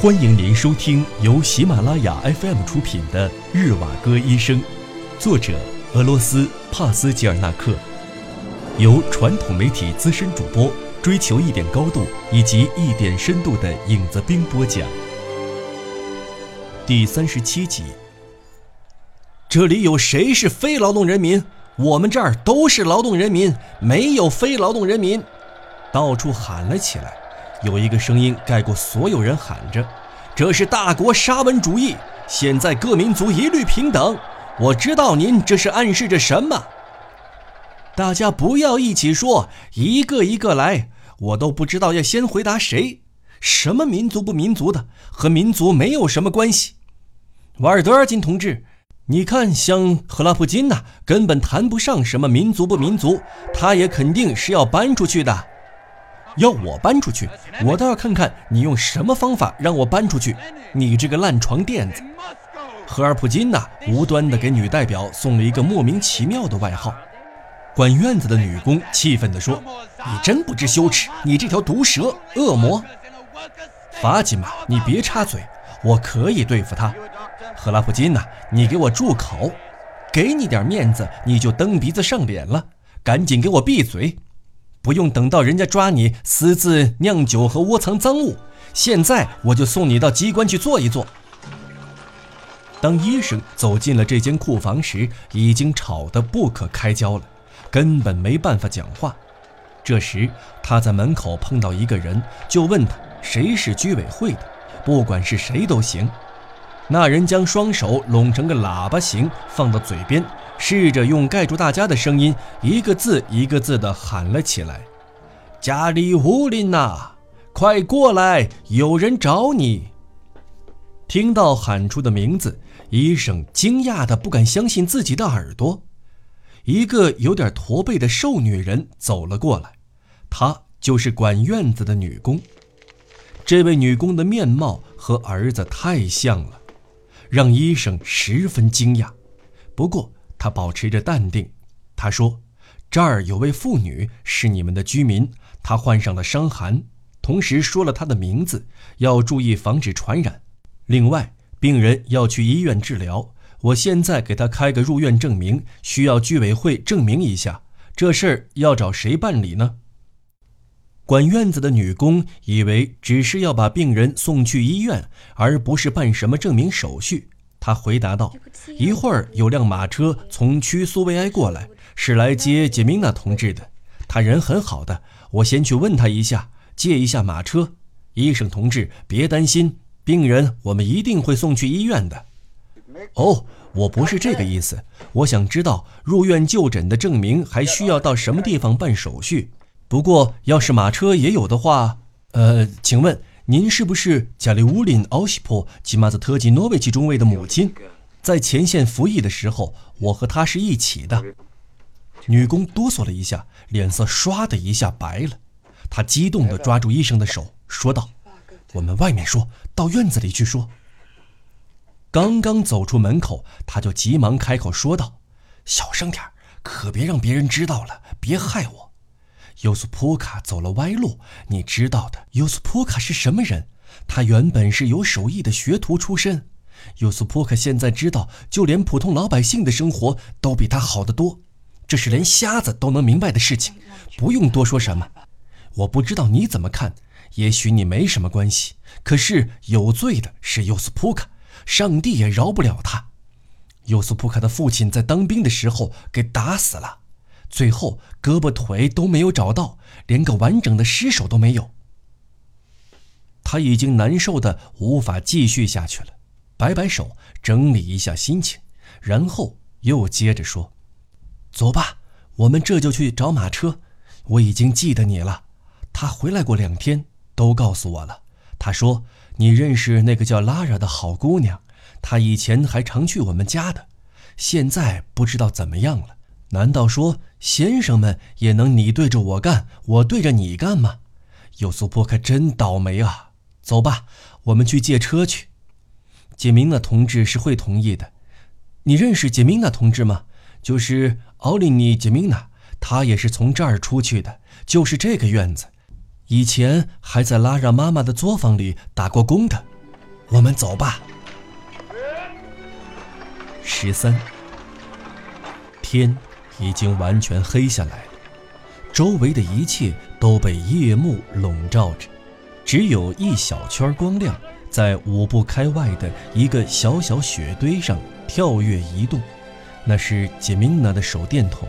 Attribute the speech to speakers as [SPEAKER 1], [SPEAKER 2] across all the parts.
[SPEAKER 1] 欢迎您收听由喜马拉雅 FM 出品的《日瓦戈医生》，作者俄罗斯帕斯吉尔纳克，由传统媒体资深主播追求一点高度以及一点深度的影子兵播讲。第三十七集。
[SPEAKER 2] 这里有谁是非劳动人民？我们这儿都是劳动人民，没有非劳动人民。到处喊了起来。有一个声音盖过所有人，喊着：“这是大国沙文主义！现在各民族一律平等。”我知道您这是暗示着什么。大家不要一起说，一个一个来。我都不知道要先回答谁。什么民族不民族的，和民族没有什么关系。瓦尔德尔金同志，你看，像赫拉普金呐，根本谈不上什么民族不民族，他也肯定是要搬出去的。要我搬出去，我倒要看看你用什么方法让我搬出去！你这个烂床垫子！赫尔普金娜无端的给女代表送了一个莫名其妙的外号。管院子的女工气愤地说：“你真不知羞耻！你这条毒蛇、恶魔！”法吉玛，你别插嘴，我可以对付他。赫拉普金娜，你给我住口！给你点面子，你就蹬鼻子上脸了！赶紧给我闭嘴！不用等到人家抓你私自酿酒和窝藏赃物，现在我就送你到机关去坐一坐。当医生走进了这间库房时，已经吵得不可开交了，根本没办法讲话。这时他在门口碰到一个人，就问他谁是居委会的，不管是谁都行。那人将双手拢成个喇叭形放到嘴边。试着用盖住大家的声音，一个字一个字地喊了起来：“加里乌林呐，快过来，有人找你！”听到喊出的名字，医生惊讶的不敢相信自己的耳朵。一个有点驼背的瘦女人走了过来，她就是管院子的女工。这位女工的面貌和儿子太像了，让医生十分惊讶。不过，他保持着淡定，他说：“这儿有位妇女是你们的居民，她患上了伤寒，同时说了她的名字，要注意防止传染。另外，病人要去医院治疗，我现在给她开个入院证明，需要居委会证明一下。这事儿要找谁办理呢？”管院子的女工以为只是要把病人送去医院，而不是办什么证明手续。他回答道：“一会儿有辆马车从区苏维埃过来，是来接杰明娜同志的。他人很好的，我先去问他一下，借一下马车。医生同志，别担心，病人我们一定会送去医院的。”哦，我不是这个意思，我想知道入院就诊的证明还需要到什么地方办手续。不过要是马车也有的话，呃，请问。您是不是加里乌林奥西普吉马兹特吉诺维奇中尉的母亲？在前线服役的时候，我和他是一起的。女工哆嗦了一下，脸色唰的一下白了。她激动地抓住医生的手，说道：“我们外面说，到院子里去说。”刚刚走出门口，他就急忙开口说道：“小声点可别让别人知道了，别害我。”尤斯普卡走了歪路，你知道的。尤斯普卡是什么人？他原本是有手艺的学徒出身。尤斯普卡现在知道，就连普通老百姓的生活都比他好得多，这是连瞎子都能明白的事情，不用多说什么。我不知道你怎么看，也许你没什么关系。可是有罪的是尤斯普卡，上帝也饶不了他。尤斯普卡的父亲在当兵的时候给打死了。最后，胳膊腿都没有找到，连个完整的尸首都没有。他已经难受的无法继续下去了，摆摆手，整理一下心情，然后又接着说：“走吧，我们这就去找马车。我已经记得你了，他回来过两天，都告诉我了。他说你认识那个叫拉拉的好姑娘，她以前还常去我们家的，现在不知道怎么样了。”难道说先生们也能你对着我干，我对着你干吗？尤苏波可真倒霉啊！走吧，我们去借车去。杰明娜同志是会同意的。你认识杰明娜同志吗？就是奥利尼·杰明娜，她也是从这儿出去的，就是这个院子，以前还在拉让妈妈的作坊里打过工的。我们走吧。十三，天已经完全黑下来了，周围的一切都被夜幕笼罩着，只有一小圈光亮在五步开外的一个小小雪堆上跳跃移动，那是杰明娜的手电筒。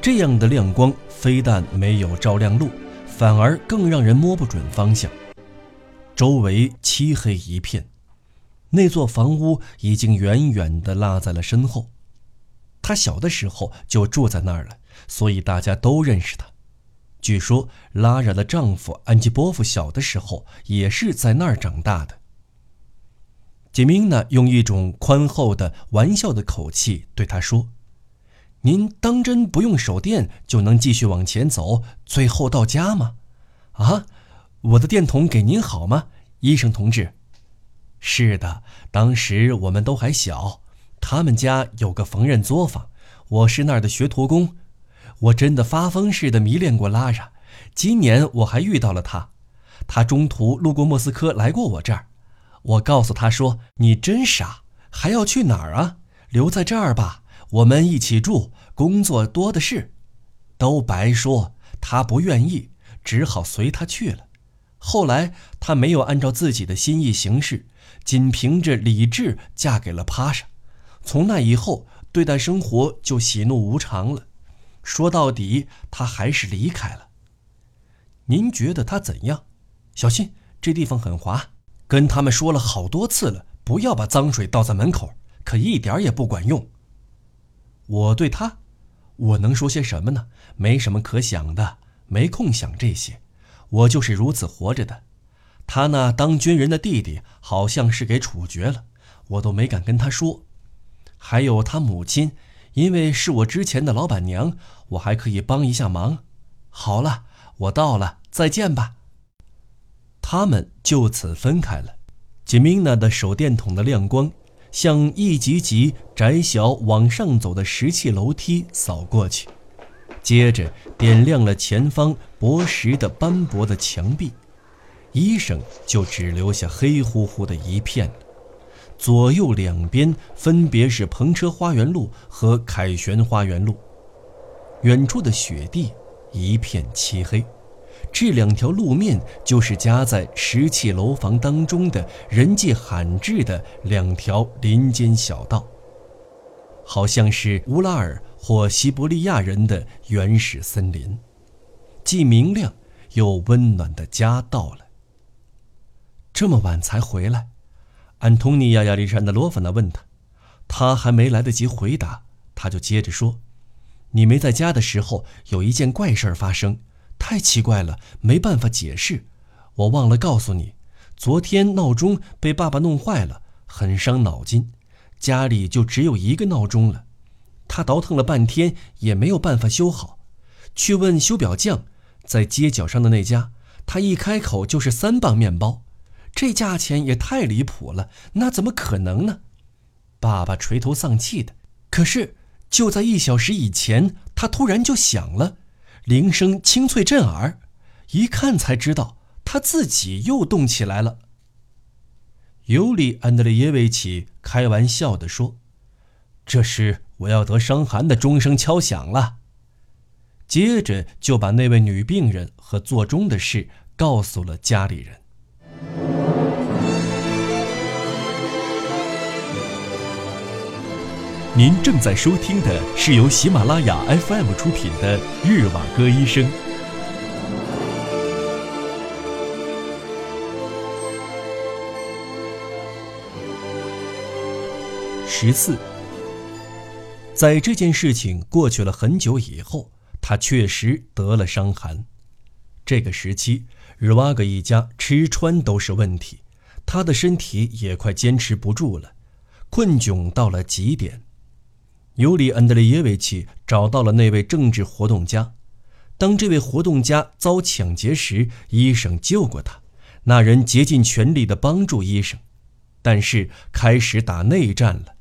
[SPEAKER 2] 这样的亮光非但没有照亮路，反而更让人摸不准方向。周围漆黑一片。那座房屋已经远远地落在了身后，他小的时候就住在那儿了，所以大家都认识他。据说拉拉的丈夫安吉波夫小的时候也是在那儿长大的。杰明娜用一种宽厚的玩笑的口气对他说：“您当真不用手电就能继续往前走，最后到家吗？啊，我的电筒给您好吗，医生同志？”是的，当时我们都还小，他们家有个缝纫作坊，我是那儿的学徒工。我真的发疯似的迷恋过拉拉。今年我还遇到了他，他中途路过莫斯科来过我这儿。我告诉他说：“你真傻，还要去哪儿啊？留在这儿吧，我们一起住，工作多的是。”都白说，他不愿意，只好随他去了。后来他没有按照自己的心意行事。仅凭着理智嫁给了帕莎，从那以后对待生活就喜怒无常了。说到底，他还是离开了。您觉得他怎样？小心，这地方很滑。跟他们说了好多次了，不要把脏水倒在门口，可一点也不管用。我对他，我能说些什么呢？没什么可想的，没空想这些。我就是如此活着的。他那当军人的弟弟好像是给处决了，我都没敢跟他说。还有他母亲，因为是我之前的老板娘，我还可以帮一下忙。好了，我到了，再见吧。他们就此分开了。吉米娜的手电筒的亮光，向一级级窄小往上走的石砌楼梯扫过去，接着点亮了前方薄实的斑驳的墙壁。医生就只留下黑乎乎的一片，左右两边分别是篷车花园路和凯旋花园路。远处的雪地一片漆黑，这两条路面就是夹在石砌楼房当中的人迹罕至的两条林间小道，好像是乌拉尔或西伯利亚人的原始森林。既明亮又温暖的家到了。这么晚才回来，安东尼亚·亚历山德罗夫娜问他，他还没来得及回答，他就接着说：“你没在家的时候，有一件怪事儿发生，太奇怪了，没办法解释。我忘了告诉你，昨天闹钟被爸爸弄坏了，很伤脑筋。家里就只有一个闹钟了，他倒腾了半天也没有办法修好。去问修表匠，在街角上的那家，他一开口就是三磅面包。”这价钱也太离谱了，那怎么可能呢？爸爸垂头丧气的。可是就在一小时以前，他突然就响了，铃声清脆震耳，一看才知道他自己又动起来了。尤里·安德烈耶维奇开玩笑地说：“这是我要得伤寒的钟声敲响了。”接着就把那位女病人和做钟的事告诉了家里人。
[SPEAKER 1] 您正在收听的是由喜马拉雅 FM 出品的《日瓦戈医生》。
[SPEAKER 2] 十四，在这件事情过去了很久以后，他确实得了伤寒。这个时期，日瓦戈一家吃穿都是问题，他的身体也快坚持不住了，困窘到了极点。尤里·安德烈耶维奇找到了那位政治活动家。当这位活动家遭抢劫时，医生救过他。那人竭尽全力地帮助医生，但是开始打内战了。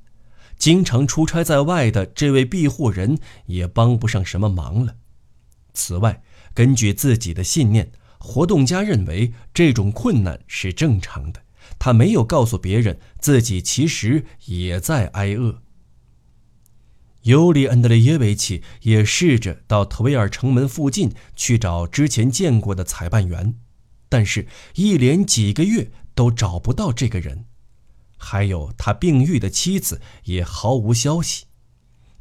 [SPEAKER 2] 经常出差在外的这位庇护人也帮不上什么忙了。此外，根据自己的信念，活动家认为这种困难是正常的，他没有告诉别人自己其实也在挨饿。尤里·安德烈耶维奇也试着到特维尔城门附近去找之前见过的采办员，但是，一连几个月都找不到这个人。还有他病愈的妻子也毫无消息，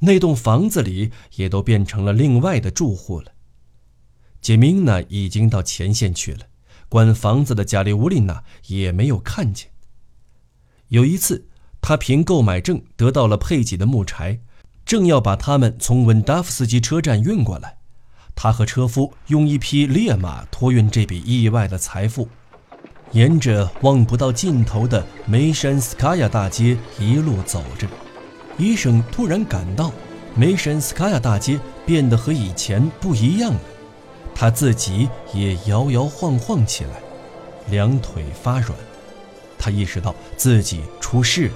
[SPEAKER 2] 那栋房子里也都变成了另外的住户了。杰明娜已经到前线去了，管房子的加里乌琳娜也没有看见。有一次，他凭购买证得到了佩吉的木柴。正要把他们从温达夫斯基车站运过来，他和车夫用一匹烈马托运这笔意外的财富，沿着望不到尽头的梅山斯卡亚大街一路走着。医生突然感到梅山斯卡亚大街变得和以前不一样了，他自己也摇摇晃晃起来，两腿发软。他意识到自己出事了，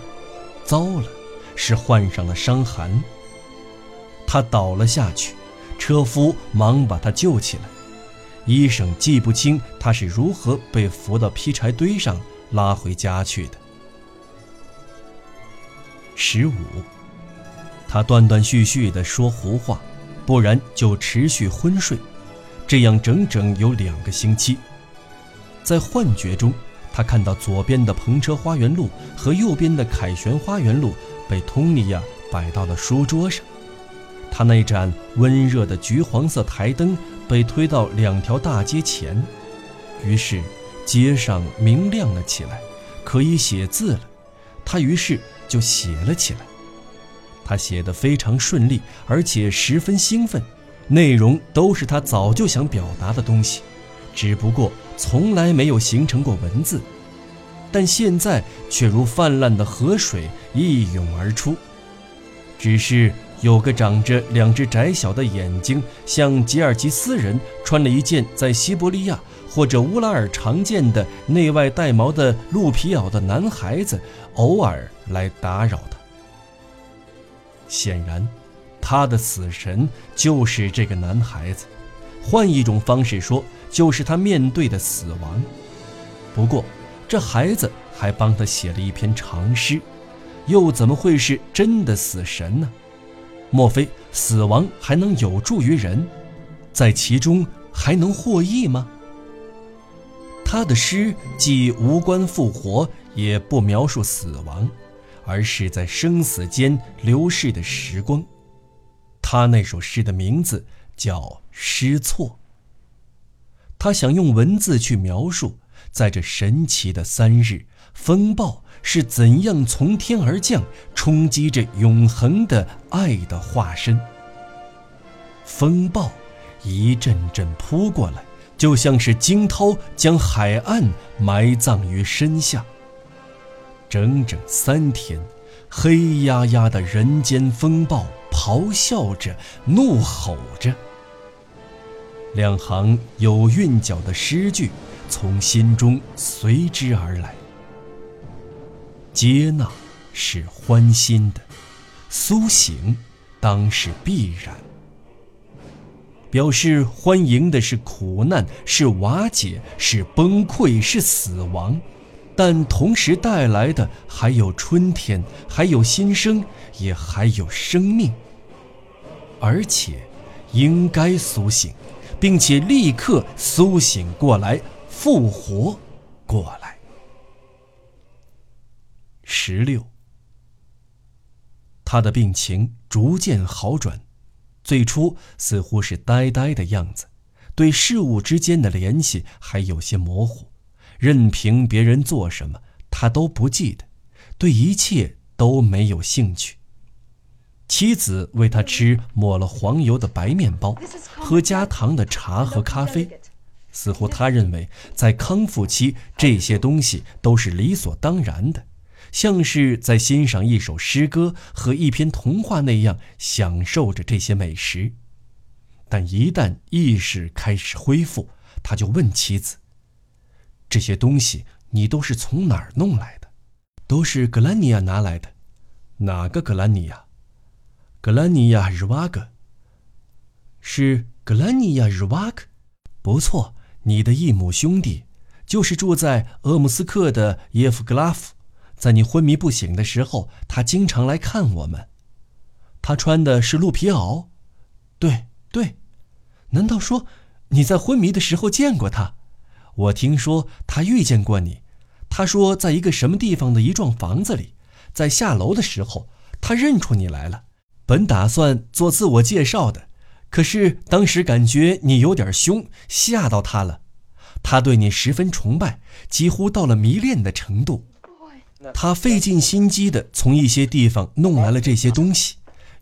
[SPEAKER 2] 糟了，是患上了伤寒。他倒了下去，车夫忙把他救起来。医生记不清他是如何被扶到劈柴堆上拉回家去的。十五，他断断续续地说胡话，不然就持续昏睡，这样整整有两个星期。在幻觉中，他看到左边的篷车花园路和右边的凯旋花园路被通尼亚摆到了书桌上。他那盏温热的橘黄色台灯被推到两条大街前，于是街上明亮了起来，可以写字了。他于是就写了起来。他写得非常顺利，而且十分兴奋，内容都是他早就想表达的东西，只不过从来没有形成过文字，但现在却如泛滥的河水一涌而出，只是。有个长着两只窄小的眼睛，像吉尔吉斯人穿了一件在西伯利亚或者乌拉尔常见的内外带毛的鹿皮袄的男孩子，偶尔来打扰他。显然，他的死神就是这个男孩子，换一种方式说，就是他面对的死亡。不过，这孩子还帮他写了一篇长诗，又怎么会是真的死神呢？莫非死亡还能有助于人，在其中还能获益吗？他的诗既无关复活，也不描述死亡，而是在生死间流逝的时光。他那首诗的名字叫《失错》。他想用文字去描述，在这神奇的三日，风暴。是怎样从天而降，冲击着永恒的爱的化身？风暴一阵阵扑过来，就像是惊涛将海岸埋葬于身下。整整三天，黑压压的人间风暴咆哮着，怒吼着。两行有韵脚的诗句从心中随之而来。接纳是欢欣的，苏醒当是必然。表示欢迎的是苦难，是瓦解，是崩溃，是死亡，但同时带来的还有春天，还有新生，也还有生命。而且，应该苏醒，并且立刻苏醒过来，复活过来。十六，他的病情逐渐好转，最初似乎是呆呆的样子，对事物之间的联系还有些模糊，任凭别人做什么，他都不记得，对一切都没有兴趣。妻子为他吃抹了黄油的白面包，喝加糖的茶和咖啡，似乎他认为在康复期这些东西都是理所当然的。像是在欣赏一首诗歌和一篇童话那样享受着这些美食，但一旦意识开始恢复，他就问妻子：“这些东西你都是从哪儿弄来的？都是格兰尼亚拿来的？哪个格兰尼亚？格兰尼亚日瓦格。是格兰尼亚日瓦克？不错，你的异母兄弟，就是住在鄂木斯克的耶夫格拉夫。在你昏迷不醒的时候，他经常来看我们。他穿的是鹿皮袄。对对，难道说你在昏迷的时候见过他？我听说他遇见过你。他说，在一个什么地方的一幢房子里，在下楼的时候，他认出你来了。本打算做自我介绍的，可是当时感觉你有点凶，吓到他了。他对你十分崇拜，几乎到了迷恋的程度。他费尽心机的从一些地方弄来了这些东西，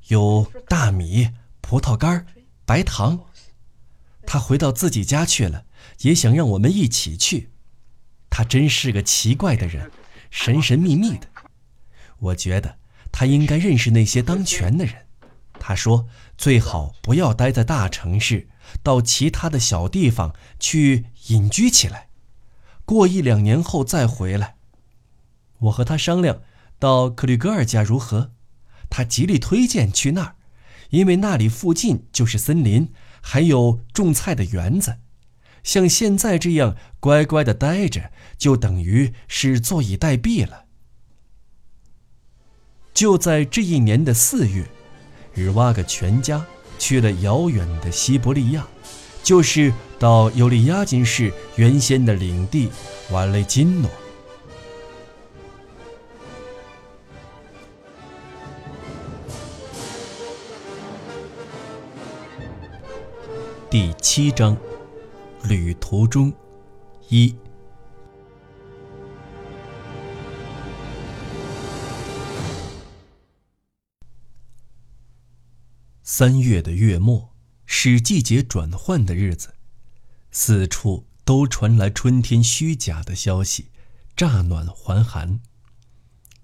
[SPEAKER 2] 有大米、葡萄干、白糖。他回到自己家去了，也想让我们一起去。他真是个奇怪的人，神神秘秘的。我觉得他应该认识那些当权的人。他说最好不要待在大城市，到其他的小地方去隐居起来，过一两年后再回来。我和他商量，到克吕格尔家如何？他极力推荐去那儿，因为那里附近就是森林，还有种菜的园子。像现在这样乖乖的待着，就等于是坐以待毙了。就在这一年的四月，日瓦格全家去了遥远的西伯利亚，就是到尤利亚金市原先的领地瓦雷金诺。第七章，旅途中，一。三月的月末是季节转换的日子，四处都传来春天虚假的消息，乍暖还寒。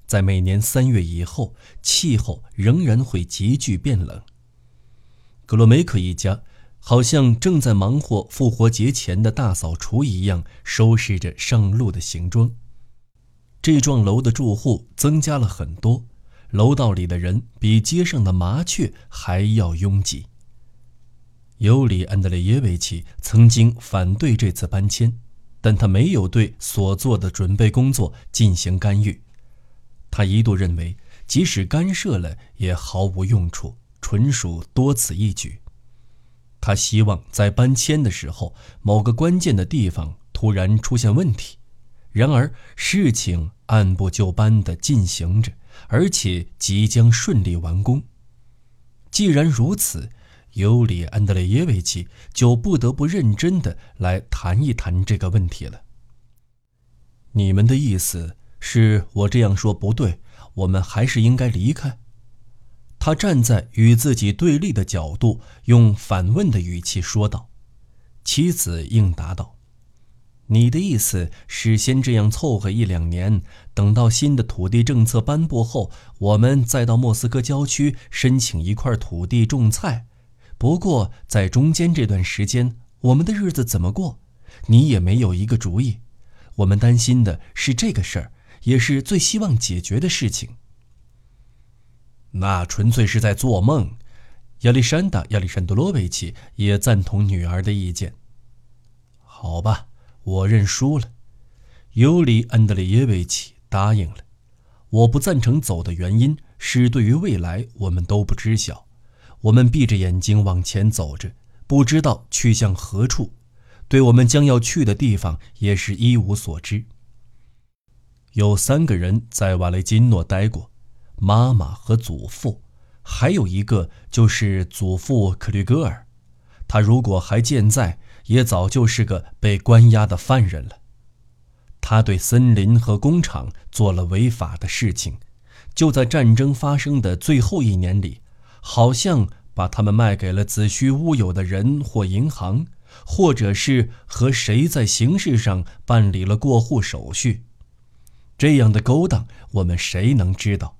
[SPEAKER 2] 在每年三月以后，气候仍然会急剧变冷。格罗梅克一家。好像正在忙活复活节前的大扫除一样，收拾着上路的行装。这幢楼的住户增加了很多，楼道里的人比街上的麻雀还要拥挤。尤里安德烈耶维奇曾经反对这次搬迁，但他没有对所做的准备工作进行干预。他一度认为，即使干涉了也毫无用处，纯属多此一举。他希望在搬迁的时候，某个关键的地方突然出现问题。然而，事情按部就班地进行着，而且即将顺利完工。既然如此，尤里安德烈耶维奇就不得不认真地来谈一谈这个问题了。你们的意思是我这样说不对，我们还是应该离开？他站在与自己对立的角度，用反问的语气说道：“妻子应答道：‘你的意思是先这样凑合一两年，等到新的土地政策颁布后，我们再到莫斯科郊区申请一块土地种菜。不过在中间这段时间，我们的日子怎么过？你也没有一个主意。我们担心的是这个事儿，也是最希望解决的事情。’”那纯粹是在做梦。亚历山大·亚历山德罗维奇也赞同女儿的意见。好吧，我认输了。尤里·安德烈耶维奇答应了。我不赞成走的原因是，对于未来我们都不知晓。我们闭着眼睛往前走着，不知道去向何处，对我们将要去的地方也是一无所知。有三个人在瓦雷金诺待过。妈妈和祖父，还有一个就是祖父克吕格尔，他如果还健在，也早就是个被关押的犯人了。他对森林和工厂做了违法的事情，就在战争发生的最后一年里，好像把他们卖给了子虚乌有的人或银行，或者是和谁在形式上办理了过户手续。这样的勾当，我们谁能知道？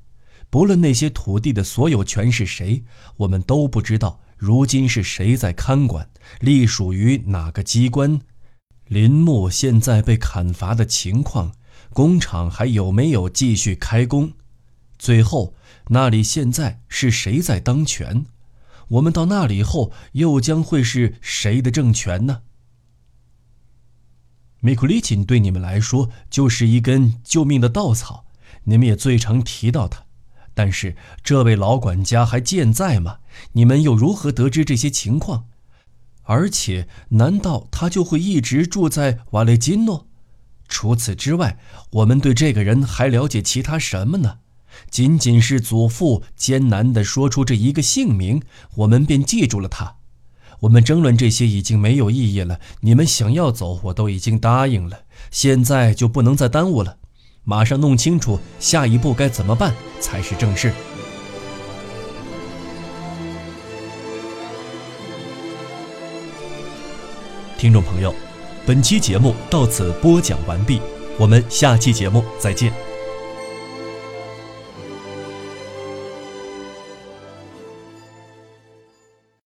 [SPEAKER 2] 不论那些土地的所有权是谁，我们都不知道。如今是谁在看管，隶属于哪个机关？林木现在被砍伐的情况，工厂还有没有继续开工？最后，那里现在是谁在当权？我们到那里后，又将会是谁的政权呢？米库里钦对你们来说就是一根救命的稻草，你们也最常提到他。但是这位老管家还健在吗？你们又如何得知这些情况？而且，难道他就会一直住在瓦雷金诺？除此之外，我们对这个人还了解其他什么呢？仅仅是祖父艰难地说出这一个姓名，我们便记住了他。我们争论这些已经没有意义了。你们想要走，我都已经答应了，现在就不能再耽误了。马上弄清楚下一步该怎么办才是正事。
[SPEAKER 1] 听众朋友，本期节目到此播讲完毕，我们下期节目再见。